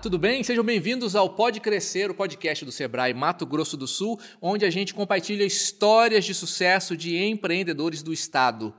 Tudo bem? Sejam bem-vindos ao Pode Crescer, o podcast do Sebrae Mato Grosso do Sul, onde a gente compartilha histórias de sucesso de empreendedores do estado.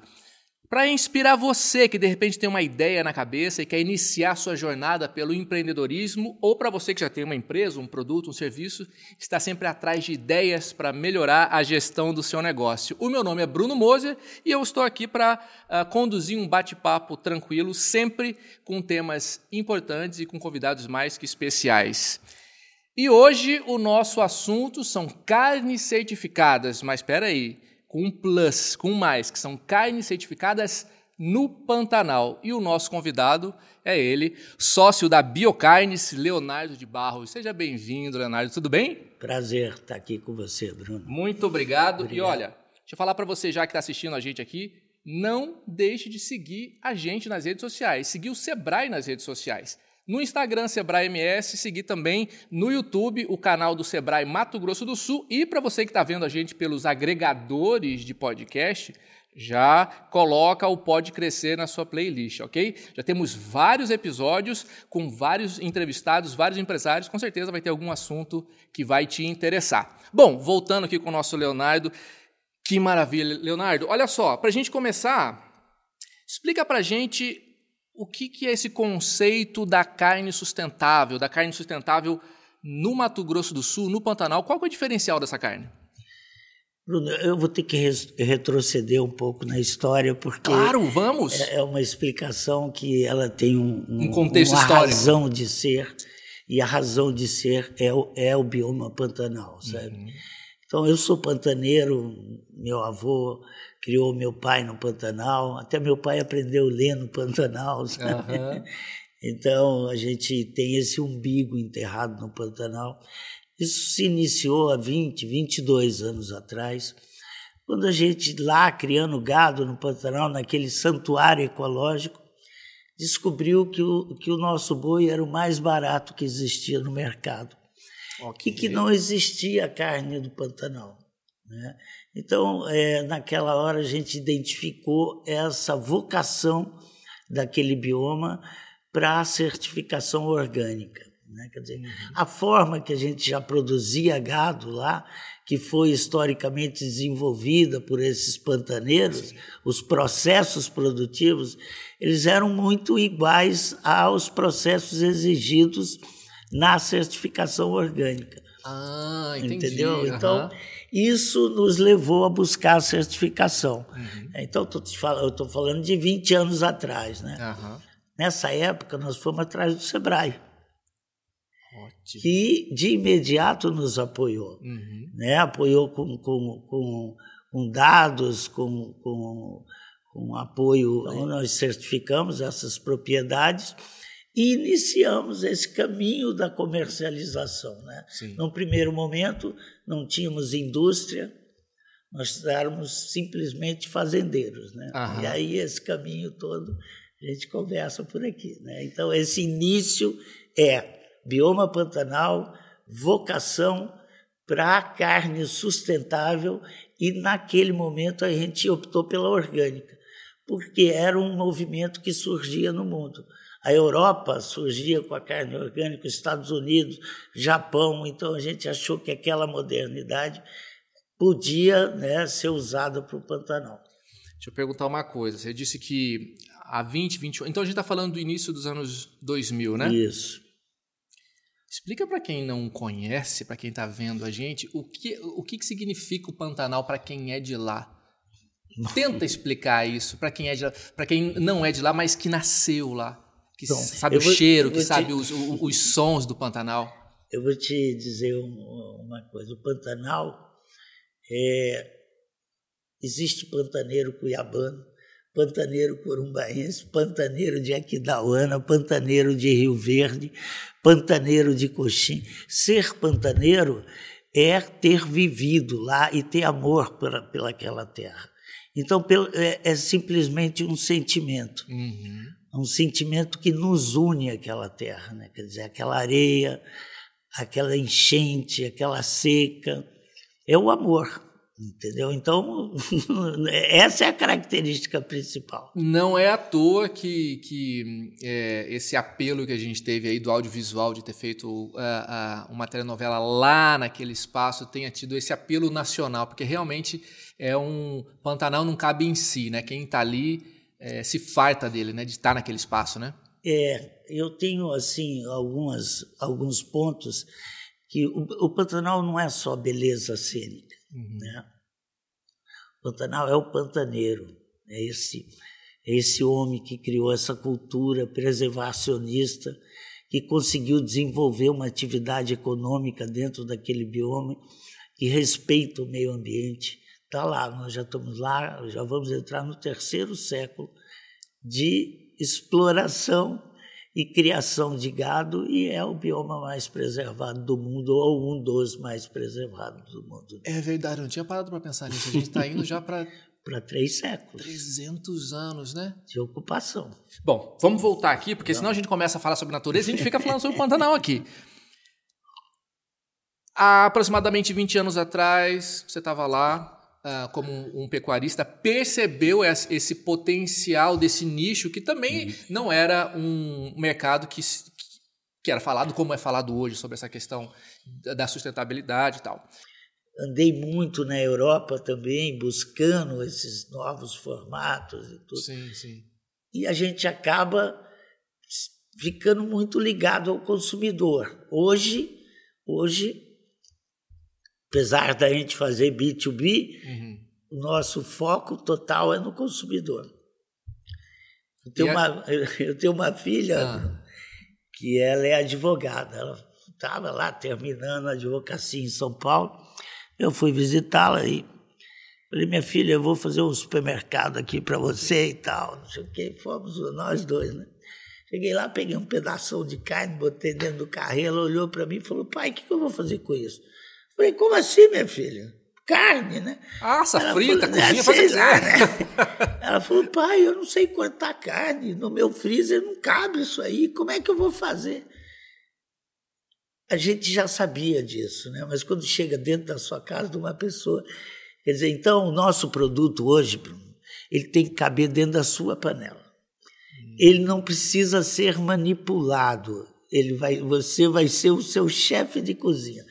Para inspirar você que de repente tem uma ideia na cabeça e quer iniciar sua jornada pelo empreendedorismo, ou para você que já tem uma empresa, um produto, um serviço, está sempre atrás de ideias para melhorar a gestão do seu negócio. O meu nome é Bruno Moser e eu estou aqui para uh, conduzir um bate-papo tranquilo, sempre com temas importantes e com convidados mais que especiais. E hoje o nosso assunto são carnes certificadas, mas espera aí com um plus, com um mais, que são carnes certificadas no Pantanal. E o nosso convidado é ele, sócio da Biocarnes, Leonardo de Barros. Seja bem-vindo, Leonardo. Tudo bem? Prazer estar aqui com você, Bruno. Muito obrigado. obrigado. E olha, deixa eu falar para você já que está assistindo a gente aqui, não deixe de seguir a gente nas redes sociais, seguir o Sebrae nas redes sociais no Instagram Sebrae MS, seguir também no YouTube o canal do Sebrae Mato Grosso do Sul e para você que está vendo a gente pelos agregadores de podcast, já coloca o Pode Crescer na sua playlist, ok? Já temos vários episódios com vários entrevistados, vários empresários, com certeza vai ter algum assunto que vai te interessar. Bom, voltando aqui com o nosso Leonardo, que maravilha, Leonardo. Olha só, para a gente começar, explica para a gente o que, que é esse conceito da carne sustentável, da carne sustentável no Mato Grosso do Sul, no Pantanal? Qual é o diferencial dessa carne? Bruno, eu vou ter que retroceder um pouco na história, porque. Claro, vamos! É, é uma explicação que ela tem um, um, um contexto uma histórico. razão de ser, e a razão de ser é o, é o bioma pantanal, sabe? Uhum. Então, eu sou pantaneiro, meu avô criou meu pai no Pantanal, até meu pai aprendeu a ler no Pantanal, sabe? Uhum. Então a gente tem esse umbigo enterrado no Pantanal. Isso se iniciou há 20, 22 anos atrás, quando a gente lá criando gado no Pantanal, naquele santuário ecológico, descobriu que o, que o nosso boi era o mais barato que existia no mercado. Okay. E que não existia carne do Pantanal. Né? Então, é, naquela hora, a gente identificou essa vocação daquele bioma para a certificação orgânica. Né? Quer dizer, uhum. a forma que a gente já produzia gado lá, que foi historicamente desenvolvida por esses pantaneiros, Sim. os processos produtivos, eles eram muito iguais aos processos exigidos na certificação orgânica. Ah, entendi. Entendeu? Então, uhum. Isso nos levou a buscar a certificação. Uhum. Então, eu estou falando de 20 anos atrás. Né? Uhum. Nessa época, nós fomos atrás do Sebrae, Ótimo. que de imediato nos apoiou. Uhum. Né? Apoiou com, com, com, com dados, com, com, com apoio. Então, nós certificamos essas propriedades e iniciamos esse caminho da comercialização. Né? Num primeiro momento, não tínhamos indústria, nós éramos simplesmente fazendeiros. Né? E aí, esse caminho todo, a gente conversa por aqui. Né? Então, esse início é bioma pantanal, vocação para carne sustentável, e naquele momento a gente optou pela orgânica, porque era um movimento que surgia no mundo. A Europa surgia com a carne orgânica, os Estados Unidos, Japão, então a gente achou que aquela modernidade podia né, ser usada para o Pantanal. Deixa eu perguntar uma coisa. Você disse que há 20, 21. Então a gente está falando do início dos anos 2000, né? Isso. Explica para quem não conhece, para quem está vendo a gente, o que, o que significa o Pantanal para quem é de lá. Tenta explicar isso para quem é para quem não é de lá, mas que nasceu lá que Bom, sabe o vou, cheiro, que te... sabe os, os, os, sons do Pantanal? Eu vou te dizer uma coisa. O Pantanal é, existe pantaneiro cuiabano, pantaneiro corumbaense, pantaneiro de Aquidauana, pantaneiro de Rio Verde, pantaneiro de Coxim. Ser pantaneiro é ter vivido lá e ter amor pela, pelaquela terra. Então, é, é simplesmente um sentimento. Uhum um sentimento que nos une àquela terra, né? quer dizer, aquela areia, aquela enchente, aquela seca, é o amor. Entendeu? Então, essa é a característica principal. Não é à toa que, que é, esse apelo que a gente teve aí do audiovisual, de ter feito uh, uh, uma telenovela lá naquele espaço, tenha tido esse apelo nacional, porque realmente é um. Pantanal não cabe em si, né? Quem está ali é, se farta dele, né? De estar naquele espaço, né? É, eu tenho, assim, algumas, alguns pontos que o, o Pantanal não é só beleza cênica Uhum. Né? Pantanal é o pantaneiro, é esse, é esse homem que criou essa cultura preservacionista, que conseguiu desenvolver uma atividade econômica dentro daquele bioma que respeita o meio ambiente. Está lá, nós já estamos lá, já vamos entrar no terceiro século de exploração e criação de gado e é o bioma mais preservado do mundo ou um dos mais preservados do mundo. É verdade, eu não tinha parado para pensar nisso. A gente está indo já para para três séculos. 300 anos, né? De ocupação. Bom, vamos voltar aqui, porque não. senão a gente começa a falar sobre natureza e a gente fica falando sobre o Pantanal aqui. Há aproximadamente 20 anos atrás, você estava lá, Uh, como um, um, pecuarista, percebeu esse potencial desse nicho, que também uhum. não era um mercado que, que era falado como é falado hoje sobre essa questão da sustentabilidade e tal. Andei muito na Europa também, buscando esses novos formatos e tudo. Sim, sim. E a gente acaba ficando muito ligado ao consumidor. Hoje, hoje apesar da gente fazer B2B, uhum. o nosso foco total é no consumidor. Eu tenho, uma, eu tenho uma filha ah. que ela é advogada. Ela estava lá terminando a advocacia em São Paulo. Eu fui visitá-la e falei, minha filha, eu vou fazer um supermercado aqui para você e tal. Não sei o que. Fomos nós dois, né? Cheguei lá, peguei um pedaço de carne, botei dentro do carro. Ela olhou para mim e falou, pai, o que, que eu vou fazer com isso? Falei, como assim, minha filha? Carne, né? Assa, ela frita, falou, cozinha, faz lá, né? Ela falou, pai, eu não sei cortar carne, no meu freezer não cabe isso aí, como é que eu vou fazer? A gente já sabia disso, né? Mas quando chega dentro da sua casa de uma pessoa, quer dizer, então o nosso produto hoje, ele tem que caber dentro da sua panela. Ele não precisa ser manipulado. Ele vai, você vai ser o seu chefe de cozinha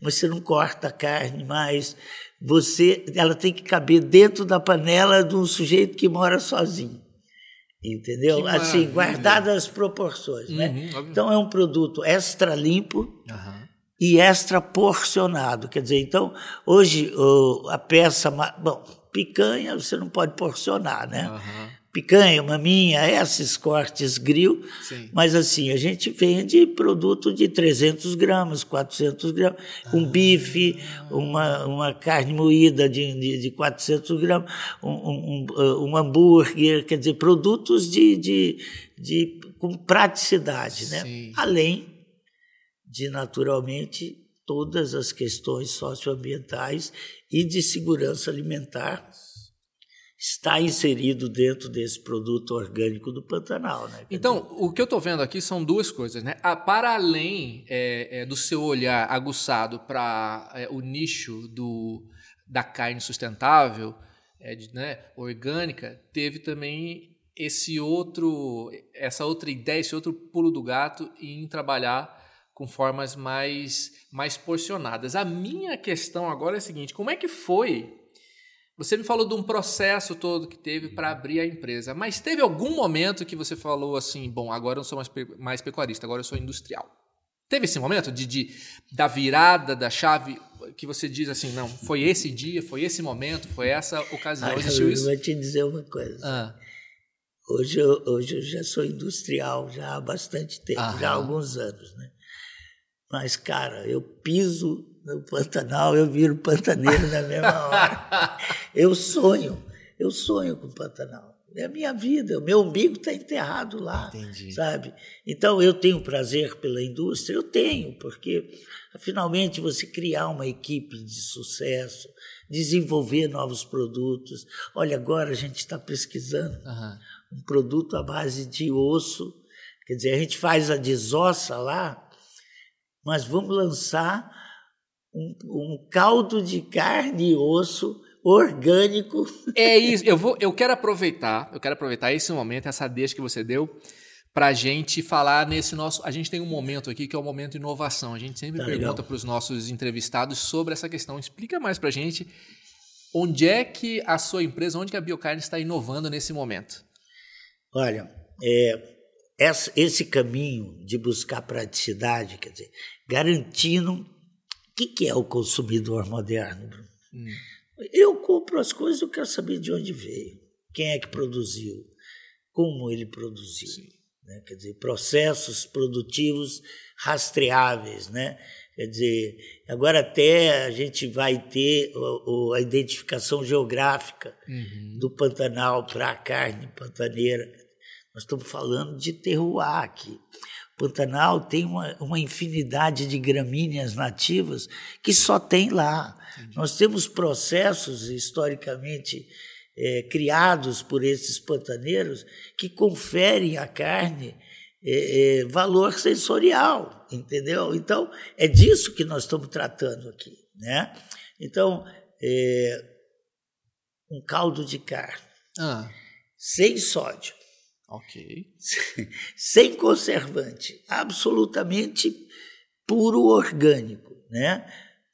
você não corta a carne mais, você, ela tem que caber dentro da panela de um sujeito que mora sozinho. Entendeu? Assim, guardadas as proporções. Né? Uhum, né? Então é um produto extra limpo uhum. e extra porcionado. Quer dizer, então, hoje a peça. Bom, picanha você não pode porcionar, né? Uhum picanha, maminha, esses cortes grill. Sim. Mas assim, a gente vende produto de 300 gramas, 400 gramas, um ah. bife, uma, uma carne moída de, de, de 400 gramas, um, um, um, hambúrguer, quer dizer, produtos de, de, de com praticidade, né? Sim. Além de, naturalmente, todas as questões socioambientais e de segurança alimentar está inserido dentro desse produto orgânico do Pantanal. Né? Então, o que eu estou vendo aqui são duas coisas. Né? para além é, é, do seu olhar aguçado para é, o nicho do, da carne sustentável, é, de, né, orgânica, teve também esse outro, essa outra ideia, esse outro pulo do gato em trabalhar com formas mais, mais porcionadas. A minha questão agora é a seguinte: como é que foi você me falou de um processo todo que teve para abrir a empresa, mas teve algum momento que você falou assim, bom, agora eu não sou mais, mais pecuarista, agora eu sou industrial. Teve esse momento de, de, da virada da chave que você diz assim, não, foi esse dia, foi esse momento, foi essa ocasião, ah, existiu eu isso? vou te dizer uma coisa. Ah. Hoje, eu, hoje eu já sou industrial já há bastante tempo, Aham. já há alguns anos, né? Mas, cara, eu piso no Pantanal, eu viro pantaneiro na mesma hora. Eu sonho, eu sonho com o Pantanal. É a minha vida, o meu umbigo está enterrado lá, Entendi. sabe? Então eu tenho prazer pela indústria, eu tenho, porque finalmente você criar uma equipe de sucesso, desenvolver novos produtos. Olha, agora a gente está pesquisando uhum. um produto à base de osso, quer dizer, a gente faz a desossa lá, mas vamos lançar um, um caldo de carne e osso orgânico. É isso. Eu vou, eu quero aproveitar, eu quero aproveitar esse momento, essa deixa que você deu, para a gente falar nesse nosso. A gente tem um momento aqui que é o momento inovação. A gente sempre tá pergunta para os nossos entrevistados sobre essa questão. Explica mais para a gente onde é que a sua empresa, onde que a Biocarne está inovando nesse momento. Olha, é, esse caminho de buscar praticidade, quer dizer, garantindo que, que é o consumidor moderno. Hum. Eu compro as coisas, eu quero saber de onde veio, quem é que produziu, como ele produziu. Né? Quer dizer, processos produtivos rastreáveis, né? Quer dizer, agora até a gente vai ter o, o, a identificação geográfica uhum. do Pantanal para a carne pantaneira. Nós estamos falando de terroir aqui. Pantanal tem uma, uma infinidade de gramíneas nativas que só tem lá. Entendi. Nós temos processos historicamente é, criados por esses pantaneiros que conferem à carne é, é, valor sensorial, entendeu? Então, é disso que nós estamos tratando aqui, né? Então, é, um caldo de carne ah. sem sódio, ok, sem conservante, absolutamente puro orgânico, né?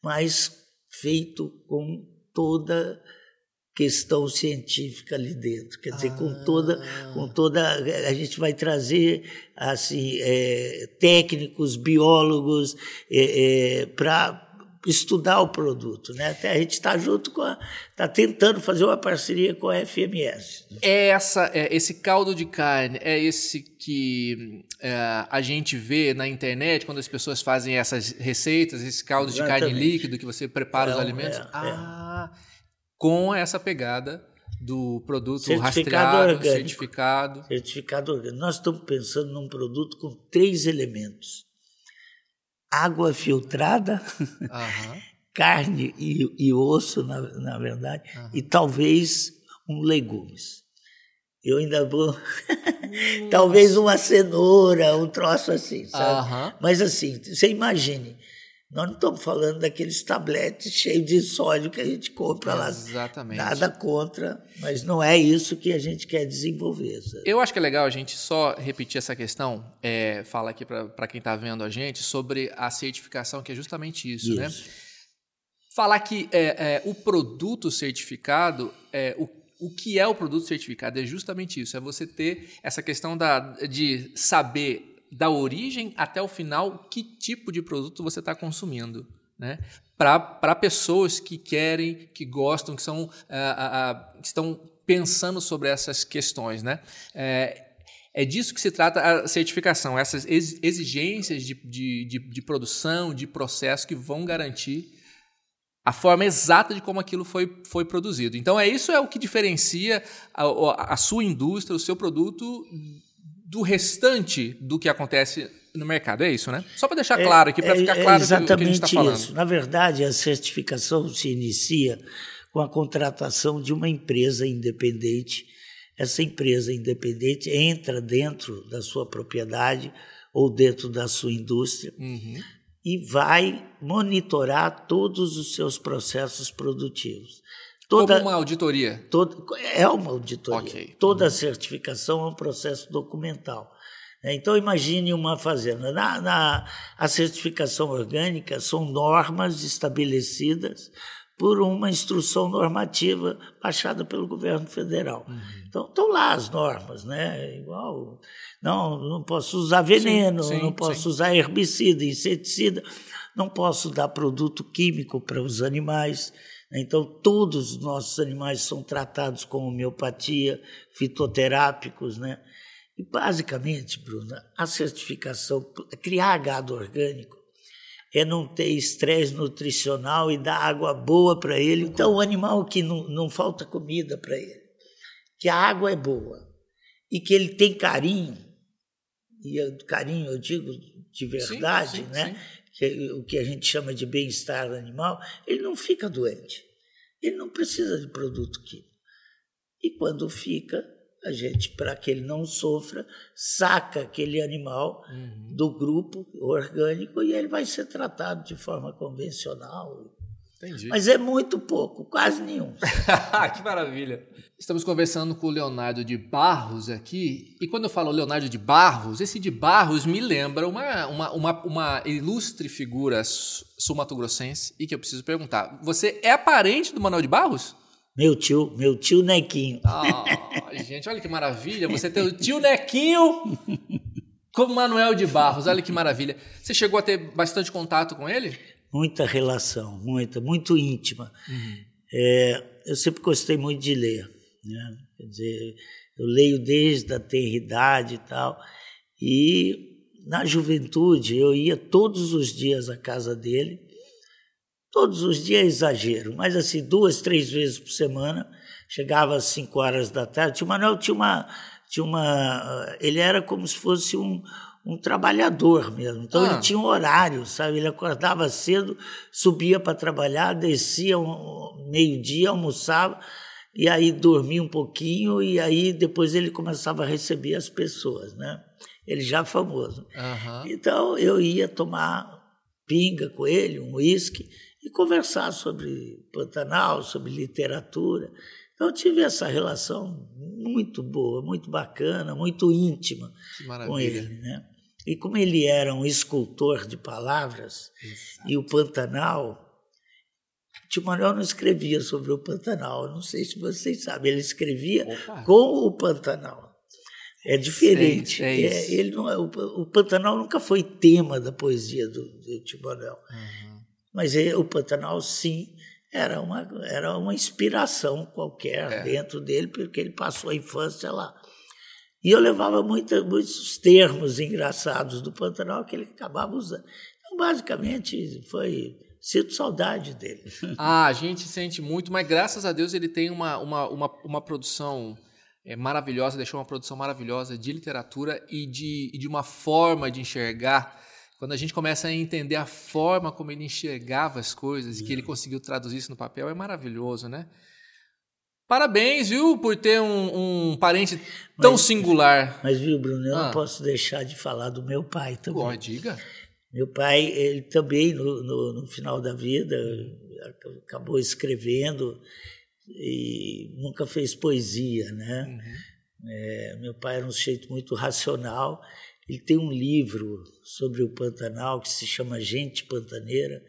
Mas feito com toda questão científica ali dentro. Quer dizer, ah. com toda, com toda. A gente vai trazer assim, é, técnicos, biólogos é, é, para estudar o produto. Né? Até a gente está junto com a. está tentando fazer uma parceria com a FMS. É essa, é, esse caldo de carne, é esse que é, a gente vê na internet quando as pessoas fazem essas receitas, esse caldo Exatamente. de carne líquido que você prepara os alimentos? É, ah com essa pegada do produto certificado rastreado, orgânico. certificado. Certificado orgânico. Nós estamos pensando num produto com três elementos: água filtrada, uhum. carne e, e, osso, na, na verdade, uhum. e talvez um legumes. Eu ainda vou. talvez uma cenoura, um troço assim, sabe? Uhum. Mas assim, você imagine nós não estamos falando daqueles tabletes cheios de sódio que a gente compra lá. Exatamente. Nada contra, mas não é isso que a gente quer desenvolver. Sabe? Eu acho que é legal a gente só repetir essa questão, é, fala aqui para quem está vendo a gente, sobre a certificação, que é justamente isso, né? isso. né? Falar que é, é, o produto certificado, é, o, o que é o produto certificado é justamente isso, é você ter essa questão da, de saber da origem até o final que tipo de produto você está consumindo. Né? Para pessoas que querem, que gostam, que, são, uh, uh, que estão pensando sobre essas questões. Né? É, é disso que se trata a certificação, essas exigências de, de, de, de produção, de processo que vão garantir a forma exata de como aquilo foi, foi produzido. Então, é isso é o que diferencia a, a sua indústria, o seu produto do restante do que acontece no mercado. É isso, né? Só para deixar é, claro aqui, para é, ficar claro é exatamente o que a gente está falando. Isso. Na verdade, a certificação se inicia com a contratação de uma empresa independente. Essa empresa independente entra dentro da sua propriedade ou dentro da sua indústria uhum. e vai monitorar todos os seus processos produtivos. Toda, Como uma auditoria? Toda, é uma auditoria. Okay. Toda certificação é um processo documental. Né? Então, imagine uma fazenda. Na, na, a certificação orgânica são normas estabelecidas por uma instrução normativa baixada pelo governo federal. Uhum. Então, estão lá as normas, né? Igual, não, não posso usar veneno, sim, sim, não posso sim. usar herbicida, inseticida, não posso dar produto químico para os animais. Então, todos os nossos animais são tratados com homeopatia, fitoterápicos, né? E, basicamente, Bruna, a certificação, criar gado orgânico, é não ter estresse nutricional e dar água boa para ele. Então, o animal que não, não falta comida para ele, que a água é boa e que ele tem carinho, e carinho eu digo de verdade, sim, sim, né? Sim que, o que a gente chama de bem-estar animal, ele não fica doente. Ele não precisa de produto químico. E quando fica, a gente, para que ele não sofra, saca aquele animal uhum. do grupo orgânico e ele vai ser tratado de forma convencional. Entendi. Mas é muito pouco, quase nenhum. que maravilha. Estamos conversando com o Leonardo de Barros aqui, e quando eu falo Leonardo de Barros, esse de Barros me lembra uma, uma, uma, uma ilustre figura sul-mato-grossense e que eu preciso perguntar. Você é parente do Manuel de Barros? Meu tio, meu tio Nequinho. Oh, gente, olha que maravilha. Você tem o tio Nequinho como Manuel de Barros. Olha que maravilha. Você chegou a ter bastante contato com ele? Muita relação, muita, muito íntima. Uhum. É, eu sempre gostei muito de ler. Né? Quer dizer, eu leio desde a tenridade e tal. E na juventude eu ia todos os dias à casa dele Todos os dias é exagero, mas assim, duas, três vezes por semana, chegava às cinco horas da tarde. O Manuel tinha uma. Tinha uma ele era como se fosse um, um trabalhador mesmo. Então ah. ele tinha um horário, sabe? Ele acordava cedo, subia para trabalhar, descia um, meio-dia, almoçava, e aí dormia um pouquinho, e aí depois ele começava a receber as pessoas, né? Ele já famoso. Uhum. Então eu ia tomar pinga com ele, um uísque, e conversar sobre Pantanal, sobre literatura. Então, eu tive essa relação muito boa, muito bacana, muito íntima com ele. Né? E como ele era um escultor de palavras, Exato. e o Pantanal, Manuel não escrevia sobre o Pantanal, não sei se vocês sabem, ele escrevia Opa. com o Pantanal. É diferente. É, é ele não, é, o, o, Pantanal nunca foi tema da poesia do, do Tio Manuel. Uhum. Mas ele, o Pantanal, sim, era uma, era uma inspiração qualquer é. dentro dele, porque ele passou a infância lá. E eu levava muita, muitos termos engraçados do Pantanal que ele acabava usando. Então, basicamente, foi. Sinto saudade dele. Ah, a gente sente muito, mas graças a Deus ele tem uma, uma, uma, uma produção é, maravilhosa, deixou uma produção maravilhosa de literatura e de, e de uma forma de enxergar quando a gente começa a entender a forma como ele enxergava as coisas e que ele conseguiu traduzir isso no papel, é maravilhoso, né? Parabéns, viu, por ter um, um parente tão mas, singular. Mas, viu, Bruno, eu ah. não posso deixar de falar do meu pai também. Pô, diga. Meu pai, ele também, no, no, no final da vida, acabou escrevendo e nunca fez poesia, né? Uhum. É, meu pai era um sujeito muito racional ele tem um livro sobre o Pantanal que se chama Gente Pantaneira.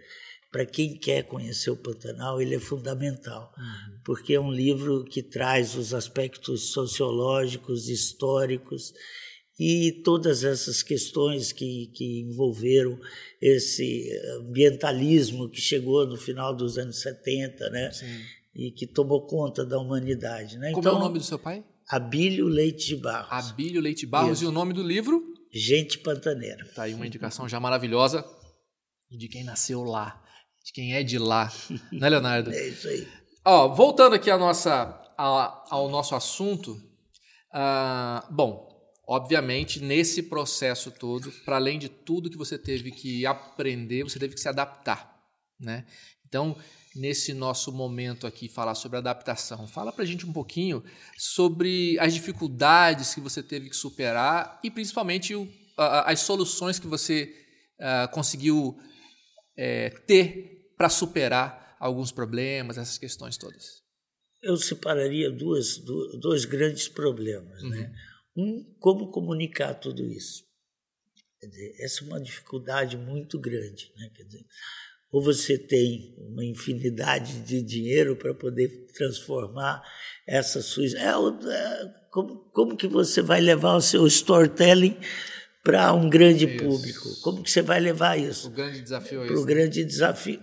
Para quem quer conhecer o Pantanal, ele é fundamental, uhum. porque é um livro que traz os aspectos sociológicos, históricos e todas essas questões que, que envolveram esse ambientalismo que chegou no final dos anos 70, né? Sim. E que tomou conta da humanidade. Né? Como então, é o então, nome do seu pai? Abílio Leite de Barros. Abílio Leite de Barros. Isso. E o nome do livro? Gente pantaneira. Tá aí uma indicação já maravilhosa de quem nasceu lá, de quem é de lá, né, Leonardo? É isso aí. Ó, voltando aqui à nossa, ao nosso assunto, uh, bom, obviamente nesse processo todo, para além de tudo que você teve que aprender, você teve que se adaptar, né? Então, nesse nosso momento aqui falar sobre adaptação. Fala para a gente um pouquinho sobre as dificuldades que você teve que superar e principalmente o, a, as soluções que você a, conseguiu é, ter para superar alguns problemas, essas questões todas. Eu separaria duas, dois grandes problemas. Né? Uhum. Né? Um, como comunicar tudo isso. Dizer, essa é uma dificuldade muito grande. Né? Quer dizer, ou você tem uma infinidade de dinheiro para poder transformar essa sua. É, é, como, como que você vai levar o seu storytelling para um grande isso. público? Como que você vai levar isso? O grande desafio é isso. O grande desafio.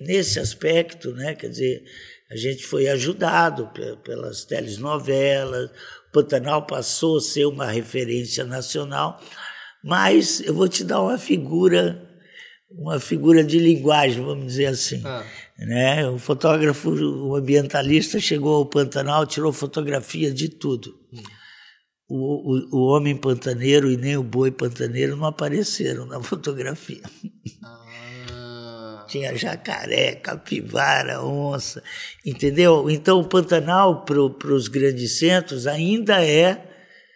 Nesse aspecto, né? quer dizer, a gente foi ajudado pelas telenovelas, Pantanal passou a ser uma referência nacional, mas eu vou te dar uma figura uma figura de linguagem, vamos dizer assim. Ah. Né? O fotógrafo, o ambientalista chegou ao Pantanal, tirou fotografia de tudo. Hum. O, o, o, homem pantaneiro e nem o boi pantaneiro não apareceram na fotografia. Ah. Tinha jacaré, capivara, onça, entendeu? Então o Pantanal para os grandes centros ainda é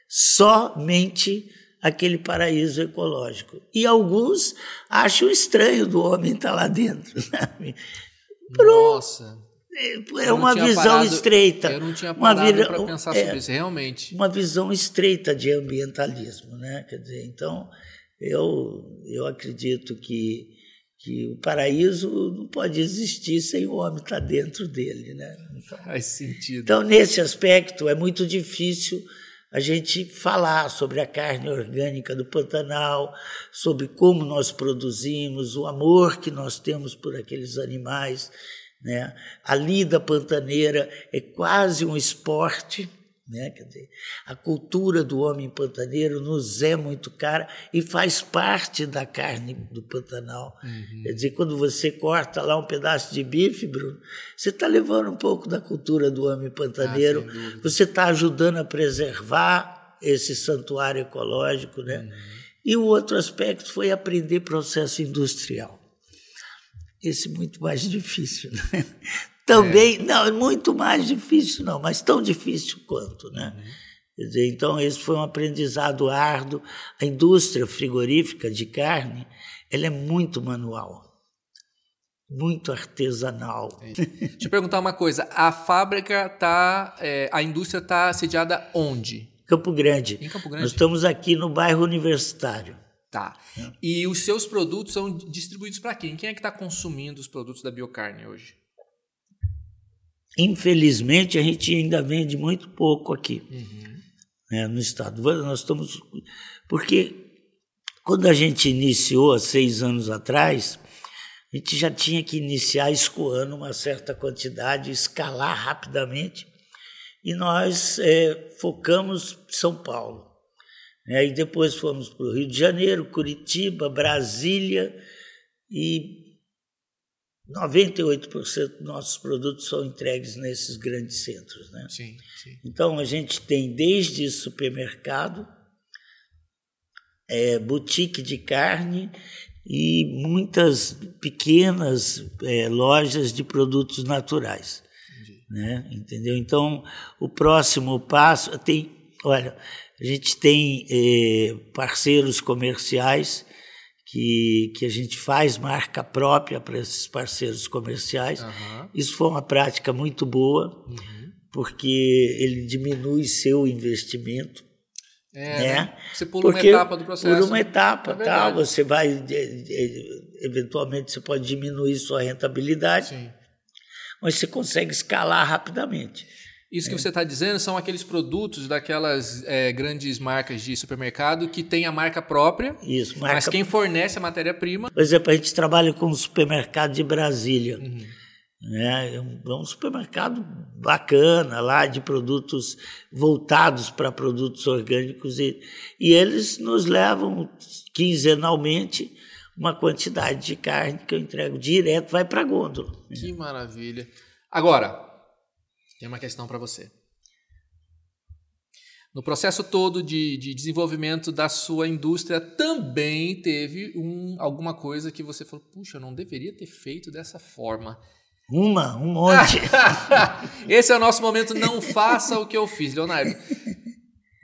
somente aquele paraíso ecológico. E alguns acham estranho do homem estar lá dentro. Sabe? Nossa! É uma visão parado, estreita. Eu não tinha parado para pensar é, sobre isso, realmente. Uma visão estreita de ambientalismo, né? Quer dizer, então eu eu acredito que que o paraíso não pode existir sem o homem estar dentro dele, né? Então, Faz sentido. Então nesse aspecto é muito difícil a gente falar sobre a carne orgânica do Pantanal, sobre como nós produzimos, o amor que nós temos por aqueles animais. Né? A lida pantaneira é quase um esporte. Né? Quer dizer, a cultura do homem pantaneiro nos é muito cara e faz parte da carne do Pantanal. Uhum. Quer dizer, quando você corta lá um pedaço de bife, Bruno, você está levando um pouco da cultura do homem pantaneiro, ah, você está ajudando a preservar esse santuário ecológico. Né? Uhum. E o outro aspecto foi aprender processo industrial esse muito mais difícil. Né? Também, é. não, muito mais difícil não, mas tão difícil quanto, né? Uhum. Dizer, então esse foi um aprendizado árduo. A indústria frigorífica de carne, ela é muito manual, muito artesanal. Deixa eu perguntar uma coisa, a fábrica tá, é, a indústria está sediada onde? Campo Grande. Em Campo Grande. Nós estamos aqui no bairro Universitário. Tá. É. E os seus produtos são distribuídos para quem? Quem é que está consumindo os produtos da biocarne hoje? Infelizmente, a gente ainda vende muito pouco aqui uhum. né, no estado. Nós estamos. Porque quando a gente iniciou há seis anos atrás, a gente já tinha que iniciar escoando uma certa quantidade, escalar rapidamente, e nós é, focamos São Paulo. Né? E depois fomos para o Rio de Janeiro, Curitiba, Brasília e 98% dos nossos produtos são entregues nesses grandes centros. Né? Sim, sim. Então a gente tem desde supermercado, é, boutique de carne e muitas pequenas é, lojas de produtos naturais. Né? Entendeu? Então o próximo passo tem, olha, a gente tem eh, parceiros comerciais que, que a gente faz marca própria para esses parceiros comerciais. Uhum. Isso foi uma prática muito boa, uhum. porque ele diminui seu investimento. É, né? né? Você pula porque uma etapa do processo. Por uma etapa, é tá? Você vai, eventualmente, você pode diminuir sua rentabilidade, Sim. mas você consegue escalar rapidamente. Isso que é. você está dizendo são aqueles produtos daquelas é, grandes marcas de supermercado que tem a marca própria, Isso, marca... mas quem fornece a matéria-prima. Por exemplo, a gente trabalha com o supermercado de Brasília. Uhum. Né? É um supermercado bacana lá de produtos voltados para produtos orgânicos e, e eles nos levam quinzenalmente uma quantidade de carne que eu entrego direto, vai para a gôndola. Que maravilha. Agora, tem uma questão para você. No processo todo de, de, desenvolvimento da sua indústria, também teve um, alguma coisa que você falou: puxa, eu não deveria ter feito dessa forma. Uma, um monte. Esse é o nosso momento. Não faça o que eu fiz, Leonardo.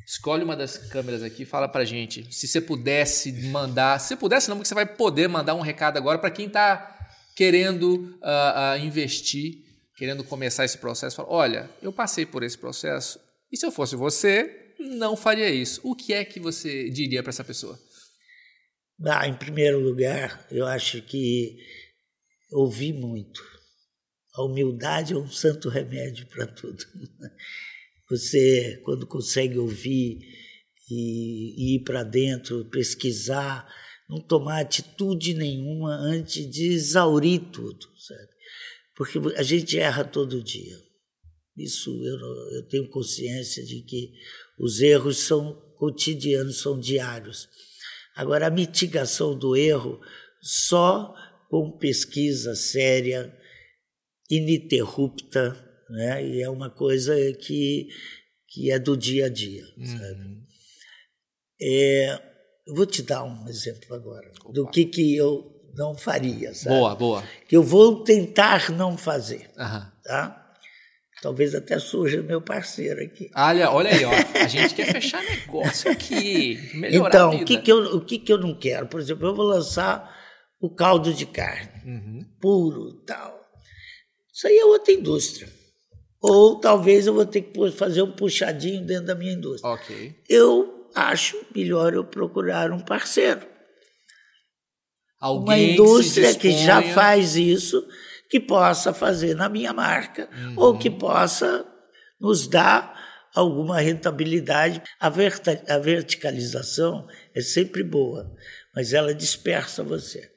Escolhe uma das câmeras aqui e fala pra gente. Se você pudesse mandar. Se pudesse, não, porque você vai poder mandar um recado agora para quem está querendo uh, uh, investir querendo começar esse processo, fala: olha, eu passei por esse processo e se eu fosse você, não faria isso. O que é que você diria para essa pessoa? Ah, em primeiro lugar, eu acho que ouvi muito. A humildade é um santo remédio para tudo. Você, quando consegue ouvir e, e ir para dentro, pesquisar, não tomar atitude nenhuma antes de exaurir tudo, sabe? Porque a gente erra todo dia. Isso eu, eu tenho consciência de que os erros são cotidianos, são diários. Agora, a mitigação do erro só com pesquisa séria, ininterrupta, né? e é uma coisa que, que é do dia a dia. Uhum. É, eu vou te dar um exemplo agora Opa. do que, que eu não faria, sabe? Boa, boa. Que eu vou tentar não fazer, Aham. tá? Talvez até surja meu parceiro aqui. Olha, olha aí, ó. A gente quer fechar negócio aqui, melhorar Então, o que, que, eu, o que, que eu não quero? Por exemplo, eu vou lançar o caldo de carne, Uhum. puro tal. Isso aí é outra indústria. Ou talvez eu vou ter que fazer um puxadinho dentro da minha indústria. Ok. Eu acho melhor eu procurar um parceiro. Alguém uma indústria que já disponha- faz isso, que possa fazer na minha marca, ou que possa nos dar alguma rentabilidade. A, verta- a verticalização é sempre boa, mas ela dispersa você.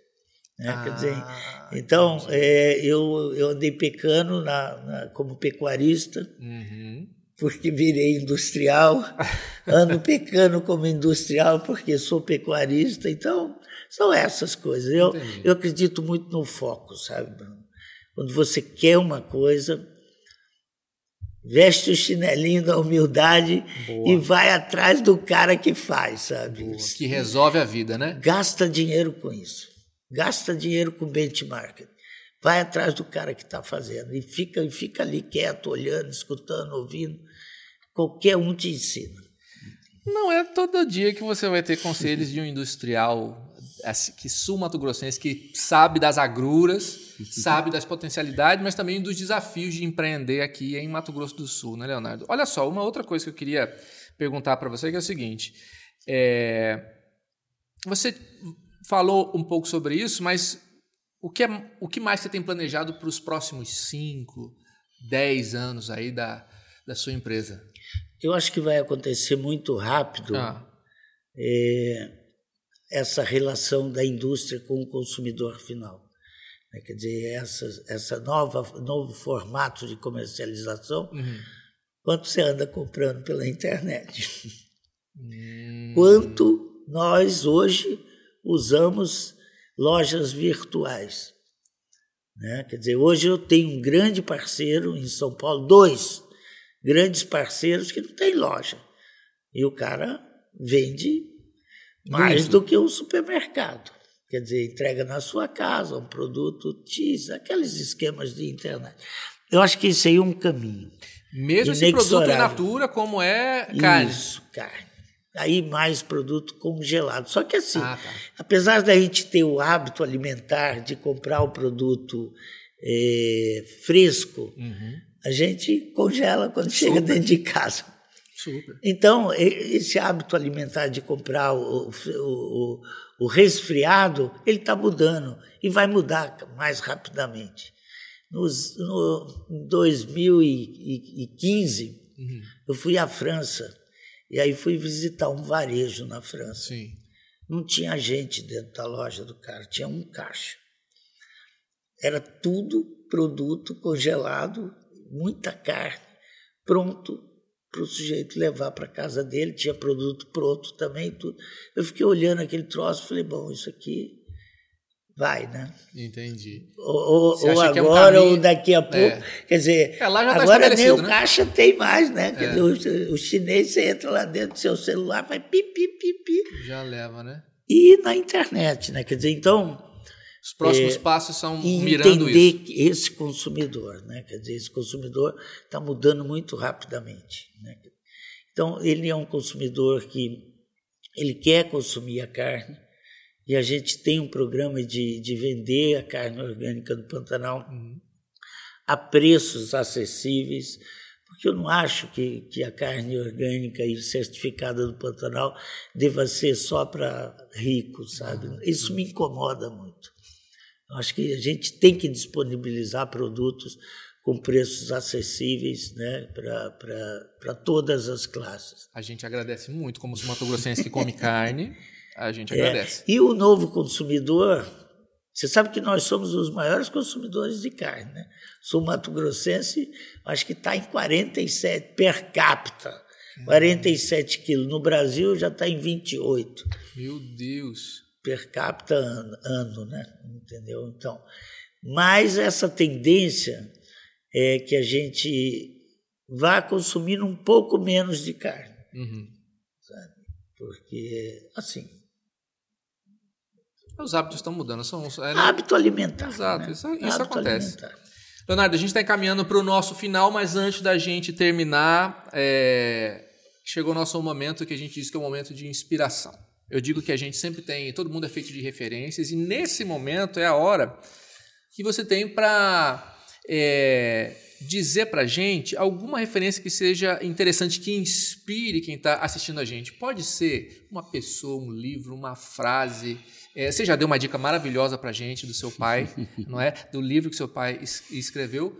né? Quer dizer, Ah, então, é, eu, eu andei pecando na, na- como pecuarista, Uhum. porque virei industrial, ando pecando como industrial porque sou pecuarista, então são essas coisas. Eu, Entendi. eu acredito muito no foco, sabe, Bruno? Quando você quer uma coisa, veste o chinelinho da humildade Boa. e vai atrás do cara que faz, sabe? Boa. Que resolve a vida, né? Gasta dinheiro com isso. Gasta dinheiro com benchmark. Vai atrás do cara que está fazendo e fica, e fica ali quieto, olhando, escutando, ouvindo. Qualquer um te ensina. Não é todo dia que você vai ter conselhos de um industrial que sul Mato Grossense, que sabe das agruras, sabe das potencialidades, mas também dos desafios de empreender aqui em Mato Grosso do Sul, né, Leonardo? Olha só, uma outra coisa que eu queria perguntar para você que é o seguinte: é, você falou um pouco sobre isso, mas o que, é, o que mais você tem planejado para os próximos 5, 10 anos aí da, da sua empresa? Eu acho que vai acontecer muito rápido Ah, é, essa relação da indústria com o consumidor final. né? Quer dizer, essa, essa nova novo formato de comercialização, uhum. quanto você anda comprando pela internet. Hum. quanto nós hoje usamos lojas virtuais. Né? Quer dizer, hoje eu tenho um grande parceiro em São Paulo, dois grandes parceiros que não tem loja. E o cara vende mais do que um supermercado. Quer dizer, entrega na sua casa um produto X, aqueles esquemas de internet. Eu acho que isso aí é um caminho. Mesmo esse produto in natura, como é carne. Isso, carne. Aí mais produto congelado. Só que assim, Ah, tá. apesar da gente ter o hábito alimentar de comprar o produto eh, fresco, Uhum. a gente congela quando chega dentro de casa. Super. Então, esse hábito alimentar de comprar o, o, o- o resfriado, ele está mudando e vai mudar mais rapidamente. Nos, no, em 2015, Uhum. eu fui à França e aí fui visitar um varejo na França. Sim. Não tinha gente dentro da loja do cara, tinha um caixa. Era tudo produto congelado, muita carne, pronto para o sujeito levar para casa dele. Tinha produto pronto também, tudo. Eu fiquei olhando aquele troço e falei, bom, isso aqui vai, né? Entendi. Ou, ou que é um agora caminho- ou daqui a pouco. É. Quer dizer, É, tá agora nem estabelecido, o né? caixa tem mais, né? Quer É. dizer, o, o chinês, você entra lá dentro do seu celular, vai pi, pi, pi, pi. Já leva, né? E na internet, né? Quer dizer, então, Os próximos É, passos são mirando entender isso. que esse consumidor, né? Quer dizer, esse consumidor está mudando muito rapidamente. Né? Então, ele é um consumidor que ele quer consumir a carne e a gente tem um programa de, de vender a carne orgânica do Pantanal Uhum. a preços acessíveis, porque eu não acho que, que a carne orgânica e certificada do Pantanal deva ser só para ricos, sabe? Isso me incomoda muito. Acho que a gente tem que disponibilizar produtos com preços acessíveis né, para todas as classes. A gente agradece muito, como os mato-grossenses que come carne, a gente É, agradece. E o novo consumidor, você sabe que nós somos os maiores consumidores de carne, né? Sul Mato Grossense, acho que está em 47 per capita, 47 quilos. No Brasil já está em 28 Meu Deus. Per capita ano, ano, né? Entendeu? Então, mas essa tendência é que a gente vá consumindo um pouco menos de carne, Uhum. porque assim Os hábitos estão mudando. São, é, né? Hábito alimentar. Exato, né? isso, isso Hábito acontece. Alimentar. Leonardo, a gente está encaminhando para o nosso final, mas antes da gente terminar, é... chegou o nosso momento que a gente diz que é o momento de inspiração. Eu digo que a gente sempre tem, todo mundo é feito de referências, e nesse momento é a hora que você tem para é, dizer para a gente alguma referência que seja interessante, que inspire quem está assistindo a gente. Pode ser uma pessoa, um livro, uma frase. É, você já deu uma dica maravilhosa para a gente do seu pai, não é? Do livro que seu pai es escreveu.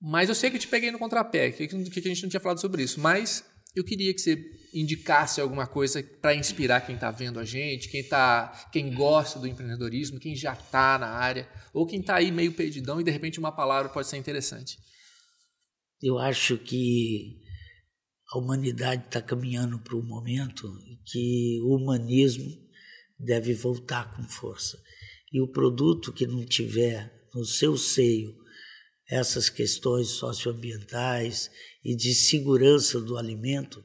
Mas eu sei que eu te peguei no contrapé, que, que a gente não tinha falado sobre isso. Mas eu queria que você indicasse alguma coisa para inspirar quem está vendo a gente, quem tá, quem gosta do empreendedorismo, quem já está na área, ou quem está aí meio perdidão e de repente uma palavra pode ser interessante. Eu acho que a humanidade está caminhando para um momento que o humanismo deve voltar com força. E o produto que não tiver no seu seio essas questões socioambientais e de segurança do alimento,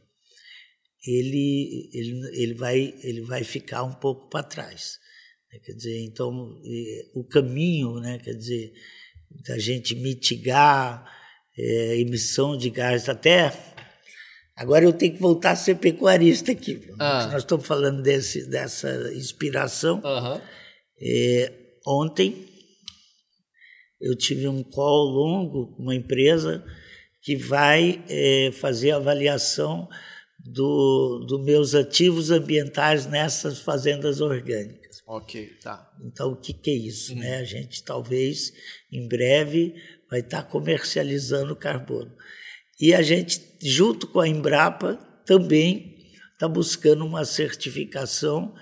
ele, ele, ele, vai, ele vai ficar um pouco para trás. Né? Quer dizer, então, o caminho, né, quer dizer, da gente mitigar é, emissão de gás até. Agora eu tenho que voltar a ser pecuarista aqui. Ah. Nós estamos falando desse, dessa inspiração. Uhum. É, ontem eu tive um call longo com uma empresa que vai é, fazer avaliação dos do meus ativos ambientais nessas fazendas orgânicas. Ok, tá. Então, o que, que é isso? Hum. Né? A gente talvez, em breve, vai estar comercializando carbono. E a gente, junto com a Embrapa, também está buscando uma certificação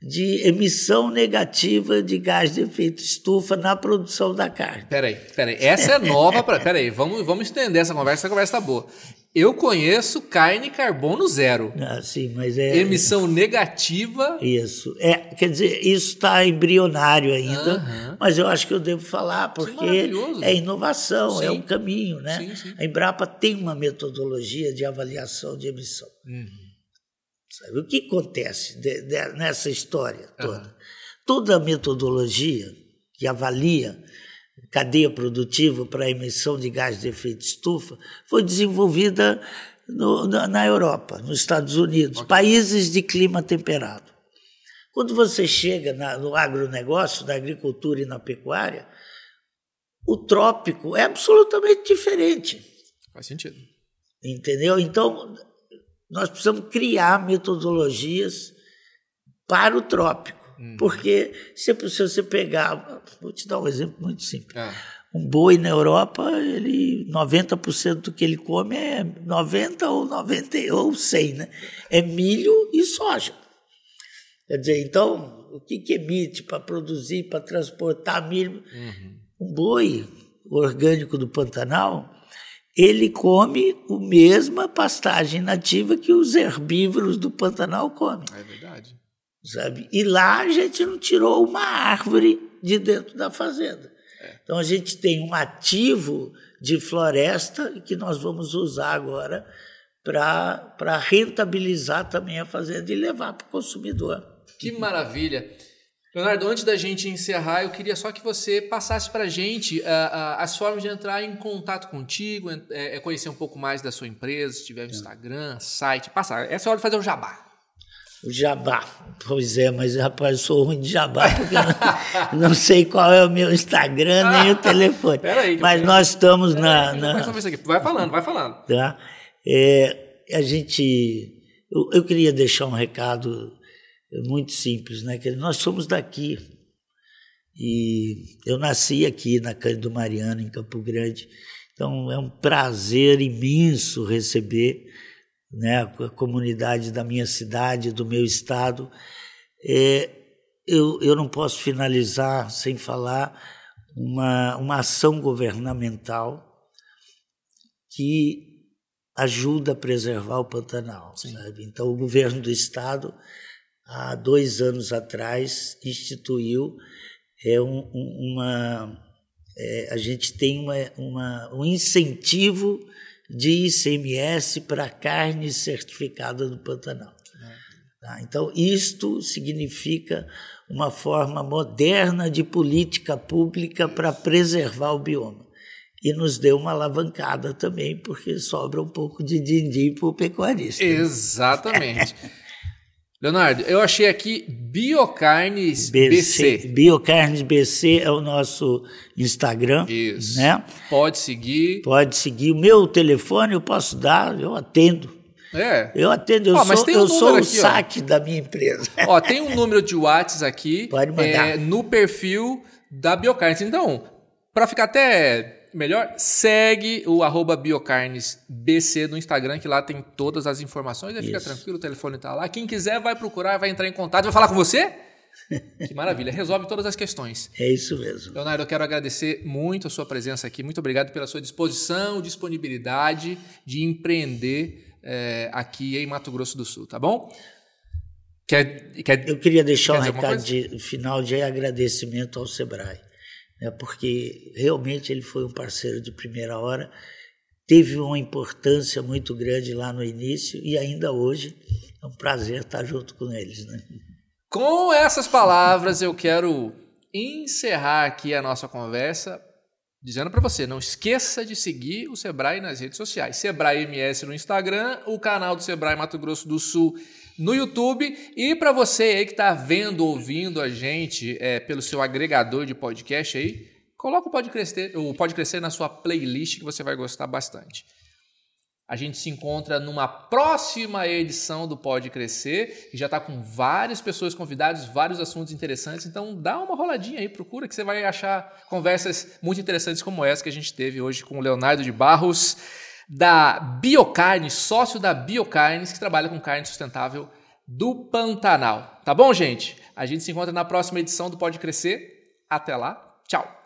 de emissão negativa de gás de efeito estufa na produção da carne. Peraí, peraí. Essa é nova para. Peraí, vamos, vamos estender essa conversa, essa conversa está boa. Eu conheço carne carbono zero. Ah, sim, mas é. Emissão negativa. Isso. É, quer dizer, isso está embrionário ainda, uhum. mas eu acho que eu devo falar, porque é inovação, sim. é um caminho, né? Sim, sim. A Embrapa tem uma metodologia de avaliação de emissão. Uhum. Sabe? O que acontece de, de, nessa história toda? Uhum. Toda a metodologia que avalia cadeia produtiva para a emissão de gás de efeito estufa foi desenvolvida no, na, na, Europa, nos Estados Unidos, okay. países de clima temperado. Quando você chega na, no agronegócio, na agricultura e na pecuária, o trópico é absolutamente diferente. Faz sentido. Entendeu? Então, nós precisamos criar metodologias para o trópico. Uhum. Porque se, se, você pegar, vou te dar um exemplo muito simples. Ah. Um boi na Europa, ele 90% do que ele come é 90 ou 90 ou 100, né? É milho e soja. Quer dizer, então, o que, que emite para produzir, para transportar milho? Uhum. Um boi orgânico do Pantanal, ele come a mesma pastagem nativa que os herbívoros do Pantanal comem. É verdade. Sabe? E lá a gente não tirou uma árvore de dentro da fazenda. É. Então a gente tem um ativo de floresta que nós vamos usar agora para rentabilizar também a fazenda e levar para o consumidor. Que maravilha! Leonardo, antes da gente encerrar, eu queria só que você passasse para a gente uh, uh, as formas de entrar em contato contigo, é, é, conhecer um pouco mais da sua empresa, se tiver no Instagram, site, passar. Essa é a hora de fazer o jabá. O jabá. Pois é, mas rapaz, eu sou ruim de jabá, porque não, não, sei qual é o meu Instagram nem o telefone. Peraí, mas nós estamos na. na... Vai falando, vai falando. Tá? É, a gente. Eu, eu queria deixar um recado muito simples, né? Que nós somos daqui. E eu nasci aqui na Cândido Mariano, em Campo Grande. Então é um prazer imenso receber né, a comunidade da minha cidade, do meu estado. É, eu, eu não posso finalizar sem falar uma, uma ação governamental que ajuda a preservar o Pantanal. Sabe? Então, o governo do estado há dois anos atrás, instituiu é um, uma. É, a gente tem uma, uma, um incentivo de ICMS para carne certificada do Pantanal. Tá? Então, isto significa uma forma moderna de política pública para preservar o bioma. E nos deu uma alavancada também, porque sobra um pouco de din-din para o pecuarista. Exatamente. Leonardo, eu achei aqui Biocarnes BC. BC. Biocarnes BC é o nosso Instagram. Isso. Né? Pode seguir. Pode seguir. O meu telefone eu posso dar, eu atendo. É. Eu atendo, eu ó, sou, um eu sou o saque ó. da minha empresa. Ó, tem um número de WhatsApp aqui. Pode mandar. É, no perfil da Biocarnes. Então, para ficar até melhor, segue o arroba biocarnesbc no Instagram, que lá tem todas as informações. Aí fica tranquilo, o telefone está lá. Quem quiser vai procurar, vai entrar em contato, vai falar com você. Que maravilha, resolve todas as questões. É isso mesmo. Leonardo, eu quero agradecer muito a sua presença aqui. Muito obrigado pela sua disposição, disponibilidade de empreender é, aqui em Mato Grosso do Sul, tá bom? Quer, quer, eu queria deixar um recado de, final de agradecimento ao Sebrae, né, porque realmente ele foi um parceiro de primeira hora, teve uma importância muito grande lá no início e ainda hoje é um prazer estar junto com eles. Né? Com essas palavras, eu quero encerrar aqui a nossa conversa dizendo para você, não esqueça de seguir o Sebrae nas redes sociais. Sebrae MS no Instagram, o canal do Sebrae Mato Grosso do Sul no YouTube e para você aí que está vendo, ouvindo a gente é, pelo seu agregador de podcast aí, coloca o Pode Crescer, o Pode Crescer na sua playlist que você vai gostar bastante. A gente se encontra numa próxima edição do Pode Crescer, que já está com várias pessoas convidadas, vários assuntos interessantes. Então dá uma roladinha aí, procura que você vai achar conversas muito interessantes como essa que a gente teve hoje com o Leonardo de Barros, da Biocarne, sócio da Biocarnes, que trabalha com carne sustentável do Pantanal. Tá bom, gente? A gente se encontra na próxima edição do Pode Crescer. Até lá. Tchau.